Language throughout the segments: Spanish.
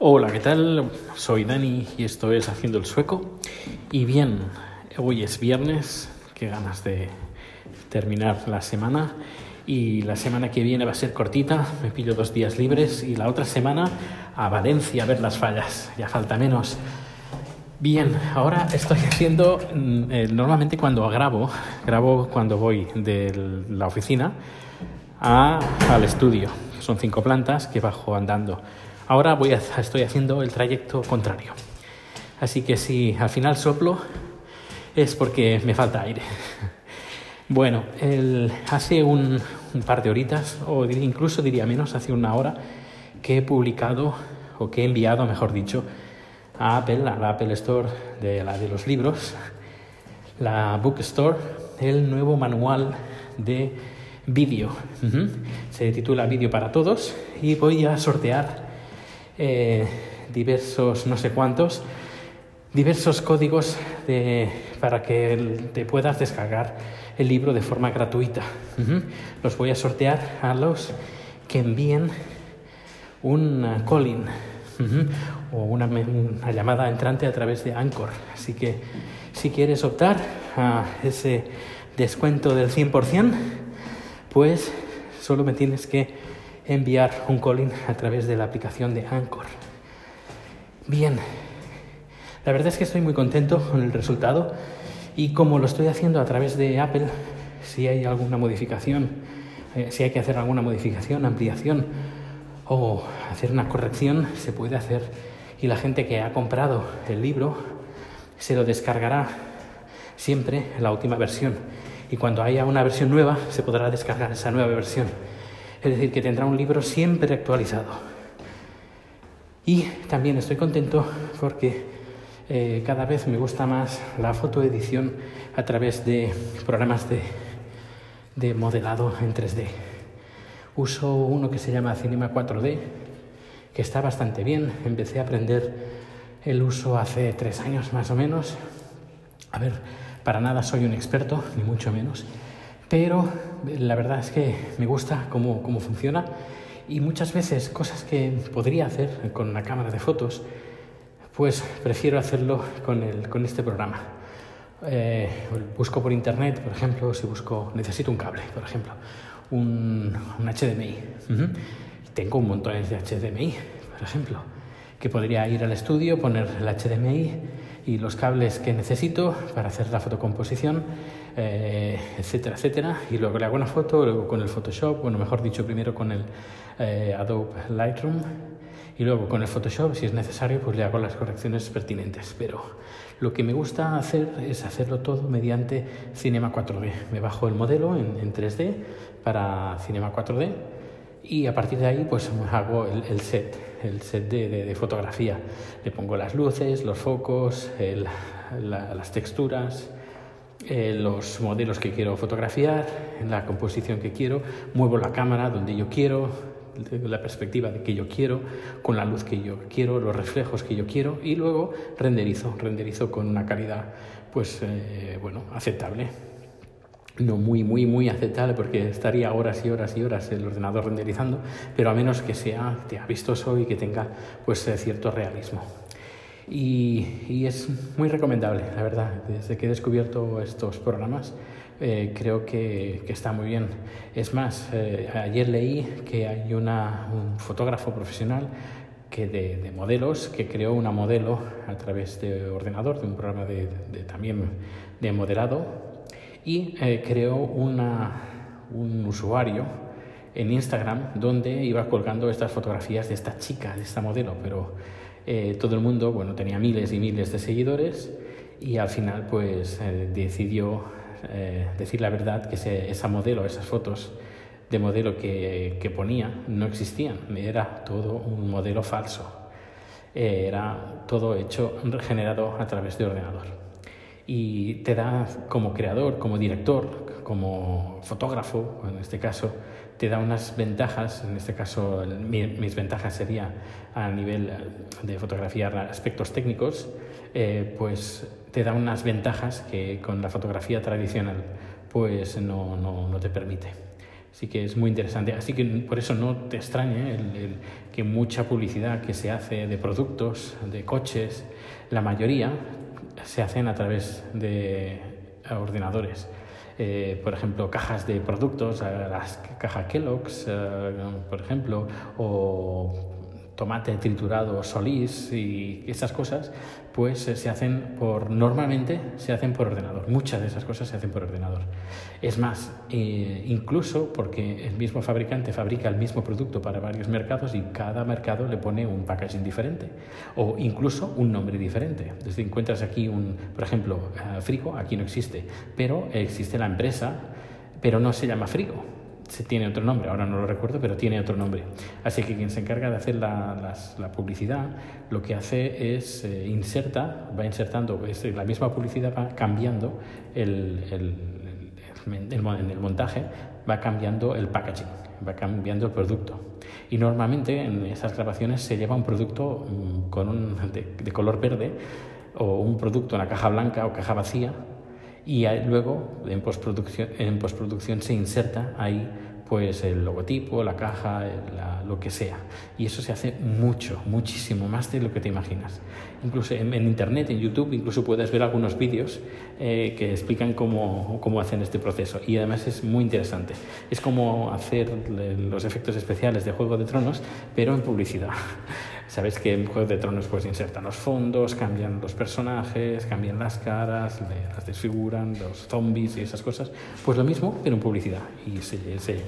Hola, ¿qué tal? Soy Dani y esto es Haciendo el Sueco. Y bien, hoy es viernes, qué ganas de terminar la semana. Y la semana que viene va a ser cortita, me pillo dos días libres y la otra semana a Valencia a ver las fallas, ya falta menos. Bien, ahora estoy haciendo, mm, eh, normalmente cuando grabo, grabo cuando voy de la oficina a, al estudio. Son cinco plantas que bajo andando. Ahora estoy haciendo el trayecto contrario. Así que si al final soplo es porque me falta aire. Bueno, hace un, par de horitas, o incluso diría menos, hace una hora, que he publicado, o que he enviado, mejor dicho, a Apple, a la Apple Store de los libros, la Bookstore, el nuevo manual de vídeo. Se titula Vídeo para Todos y voy a sortear eh, diversos, no sé cuántos, diversos códigos de, para que te puedas descargar el libro de forma gratuita. Uh -huh. Los voy a sortear a los que envíen un calling uh -huh. o una, una, llamada entrante a través de Anchor. Así que si quieres optar a ese descuento del 100%, pues solo me tienes que enviar un calling a través de la aplicación de Anchor. Bien, la verdad es que estoy muy contento con el resultado y como lo estoy haciendo a través de Apple, si hay alguna modificación, eh, si hay que hacer alguna modificación, ampliación o hacer una corrección, se puede hacer y la gente que ha comprado el libro se lo descargará siempre en la última versión y cuando haya una versión nueva se podrá descargar esa nueva versión. Es decir, que tendrá un libro siempre actualizado. Y también estoy contento porque eh, cada vez me gusta más la fotoedición a través de programas de, de modelado en 3D. Uso uno que se llama Cinema 4D, que está bastante bien. Empecé a aprender el uso hace tres años más o menos. A ver, para nada soy un experto, ni mucho menos pero la verdad es que me gusta cómo, cómo funciona y muchas veces cosas que podría hacer con una cámara de fotos, pues prefiero hacerlo con, el, con este programa. Eh, busco por internet, por ejemplo, si busco, necesito un cable, por ejemplo, un, un HDMI. Uh -huh. Tengo un montón de HDMI, por ejemplo, que podría ir al estudio, poner el HDMI y los cables que necesito para hacer la fotocomposición eh, etcétera, etcétera. Y luego le hago una foto, luego con el Photoshop, bueno, mejor dicho, primero con el eh, Adobe Lightroom y luego con el Photoshop, si es necesario, pues le hago las correcciones pertinentes. Pero lo que me gusta hacer es hacerlo todo mediante Cinema 4D. Me bajo el modelo en, en 3D para Cinema 4D y a partir de ahí pues hago el, el set, el set de, fotografía. Le pongo las luces, los focos, las texturas, eh, los modelos que quiero fotografiar, la composición que quiero, muevo la cámara donde yo quiero, la perspectiva de que yo quiero, con la luz que yo quiero, los reflejos que yo quiero y luego renderizo, renderizo con una calidad pues eh, bueno, aceptable. No muy, muy, muy aceptable porque estaría horas y horas y horas el ordenador renderizando, pero a menos que sea vistoso y que tenga pues eh, cierto realismo. Y, es muy recomendable, la verdad. Desde que he descubierto estos programas, eh, creo que, está muy bien. Es más, eh, ayer leí que hay una, un fotógrafo profesional que de, de, modelos que creó una modelo a través de ordenador, de un programa de, de también de modelado, y eh, creó una, un usuario en Instagram donde iba colgando estas fotografías de esta chica, de esta modelo, pero eh, todo el mundo, bueno, tenía miles y miles de seguidores y al final pues eh, decidió decir la verdad que se, esa modelo, esas fotos de modelo que, que, ponía no existían, era todo un modelo falso, era todo hecho, generado a través de ordenador. Y te da como creador, como director, como fotógrafo, en este caso, te da unas ventajas, en este caso mi, mis ventajas sería a nivel de fotografía aspectos técnicos, eh, pues te da unas ventajas que con la fotografía tradicional pues no, no, no te permite. Así que es muy interesante. Así que por eso no te extrañe el, que mucha publicidad que se hace de productos, de coches, la mayoría se hacen a través de ordenadores. Eh, por ejemplo, cajas de productos, las cajas Kellogg's, eh, por ejemplo, o tomate triturado solís y esas cosas, pues eh, se hacen por, normalmente se hacen por ordenador. Muchas de esas cosas se hacen por ordenador. Es más, eh, incluso porque el mismo fabricante fabrica el mismo producto para varios mercados y cada mercado le pone un packaging diferente o incluso un nombre diferente. Desde encuentras aquí un, por ejemplo, eh, Frigo, aquí no existe, pero existe la empresa, pero no se llama Frigo se tiene otro nombre, ahora no lo recuerdo, pero tiene otro nombre. Así que quien se encarga de hacer la, la publicidad, lo que hace es eh, inserta, va insertando, la misma publicidad va cambiando el, el, el, en el montaje, va cambiando el packaging, va cambiando el producto. Y normalmente en esas grabaciones se lleva un producto mm, con un, de, de color verde o un producto en la caja blanca o caja vacía y luego en postproducción, en postproducción se inserta ahí pues el logotipo, la caja, lo que sea. Y eso se hace mucho, muchísimo más de lo que te imaginas. Incluso en, Internet, en YouTube, incluso puedes ver algunos vídeos eh, que explican cómo, cómo, hacen este proceso. Y además es muy interesante. Es como hacer los efectos especiales de Juego de Tronos, pero en publicidad. Sabes que en Juego de Tronos pues insertan los fondos, cambian los personajes, cambian las caras, las desfiguran, los zombies y esas cosas. Pues lo mismo, pero en publicidad. Y se, se,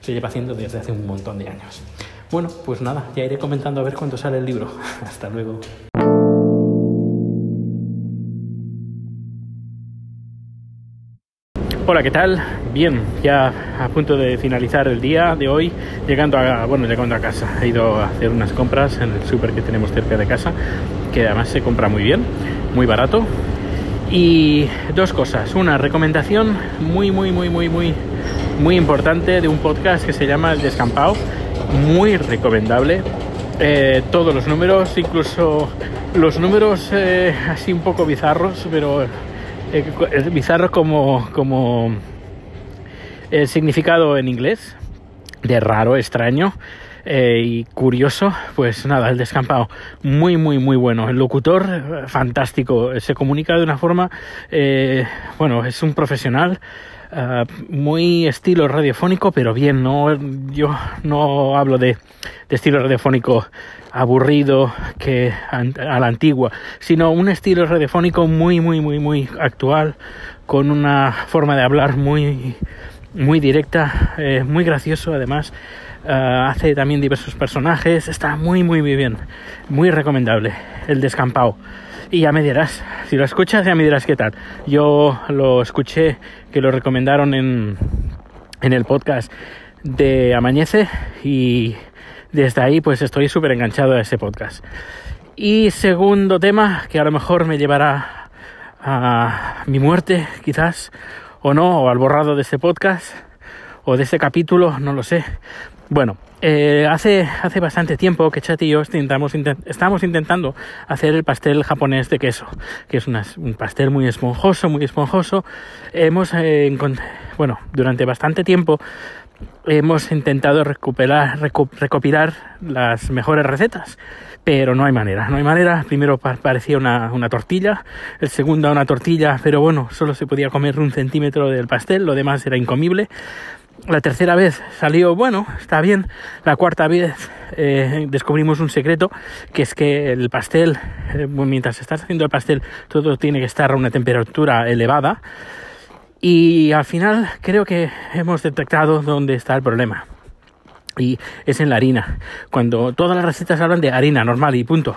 se lleva haciendo desde hace un montón de años. Bueno, pues nada, ya iré comentando a ver cuándo sale el libro. Hasta luego. Hola, ¿qué tal? Bien, ya a punto de finalizar el día de hoy, llegando a, bueno, llegando a casa. He ido a hacer unas compras en el súper que tenemos cerca de casa, que además se compra muy bien, muy barato. Y dos cosas. Una recomendación muy, muy, muy, muy, muy, muy importante de un podcast que se llama El Descampado. Muy recomendable. Eh, todos los números, incluso los números eh, así un poco bizarros, pero eh, bizarro como, como el significado en inglés, de raro, extraño. Eh, y curioso, pues nada, el descampado muy, muy, muy bueno. El locutor, eh, fantástico, se comunica de una forma, bueno, es un profesional, muy estilo radiofónico, pero bien, no, yo no hablo de, estilo radiofónico aburrido que a la antigua, sino un estilo radiofónico muy, muy, muy, muy actual, con una forma de hablar muy, muy directa, eh, muy gracioso además. Eh, hace también diversos personajes, está muy, muy, muy bien, muy recomendable. El descampado. Y ya me dirás, si lo escuchas, ya me dirás qué tal. Yo lo escuché, que lo recomendaron en, en el podcast de Amañece y desde ahí pues estoy súper enganchado a ese podcast. Y segundo tema, que a lo mejor me llevará a mi muerte, quizás, o no, o al borrado de este podcast, o de este capítulo, no lo sé. Bueno, eh, hace, hace bastante tiempo que Chat y yo intentamos, estamos intentando hacer el pastel japonés de queso, que es un pastel muy esponjoso, muy esponjoso. Hemos, eh, bueno, durante bastante tiempo hemos intentado recuperar, recopilar las mejores recetas, pero no hay manera, no hay manera. Primero parecía una, una, tortilla, el segundo una tortilla, pero bueno, solo se podía comer un centímetro del pastel, lo demás era incomible. La tercera vez salió, bueno, está bien. La cuarta vez eh, descubrimos un secreto, que es que el pastel, eh, mientras estás haciendo el pastel, todo tiene que estar a una temperatura elevada y al final creo que hemos detectado dónde está el problema. Y es en la harina. Cuando todas las recetas hablan de harina normal y punto.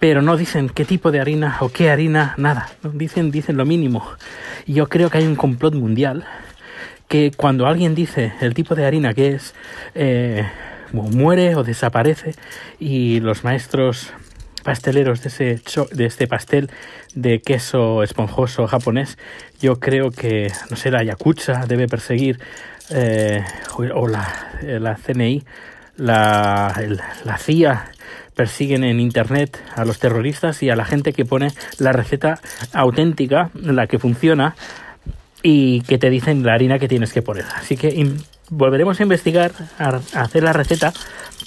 Pero no dicen qué tipo de harina o qué harina, nada. Dicen, dicen lo mínimo. Y yo creo que hay un complot mundial que cuando alguien dice el tipo de harina que es, eh, muere o desaparece y los maestros pasteleros de, ese de este pastel de queso esponjoso japonés, yo creo que, no sé, la Yakuza debe perseguir, eh, o la, eh, la CNI, la, la CIA persiguen en internet a los terroristas y a la gente que pone la receta auténtica, la que funciona y que te dicen la harina que tienes que poner. Así que volveremos a investigar, a, hacer la receta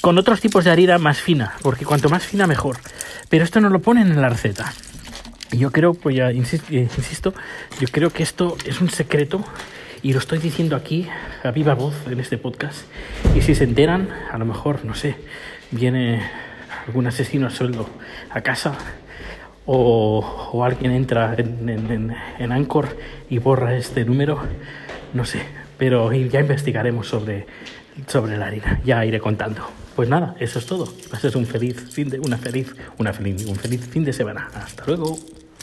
con otros tipos de harina más fina, porque cuanto más fina mejor. Pero esto no lo ponen en la receta. Yo creo, pues ya insisto, yo creo que esto es un secreto y lo estoy diciendo aquí a viva voz en este podcast. Y si se enteran, a lo mejor, no sé, viene algún asesino a sueldo a casa o, alguien entra en, en, en, Anchor y borra este número, no sé, pero ya investigaremos sobre, la harina, ya iré contando. Pues nada, eso es todo. Pases un feliz fin de, una feliz, un feliz fin de semana. Hasta luego.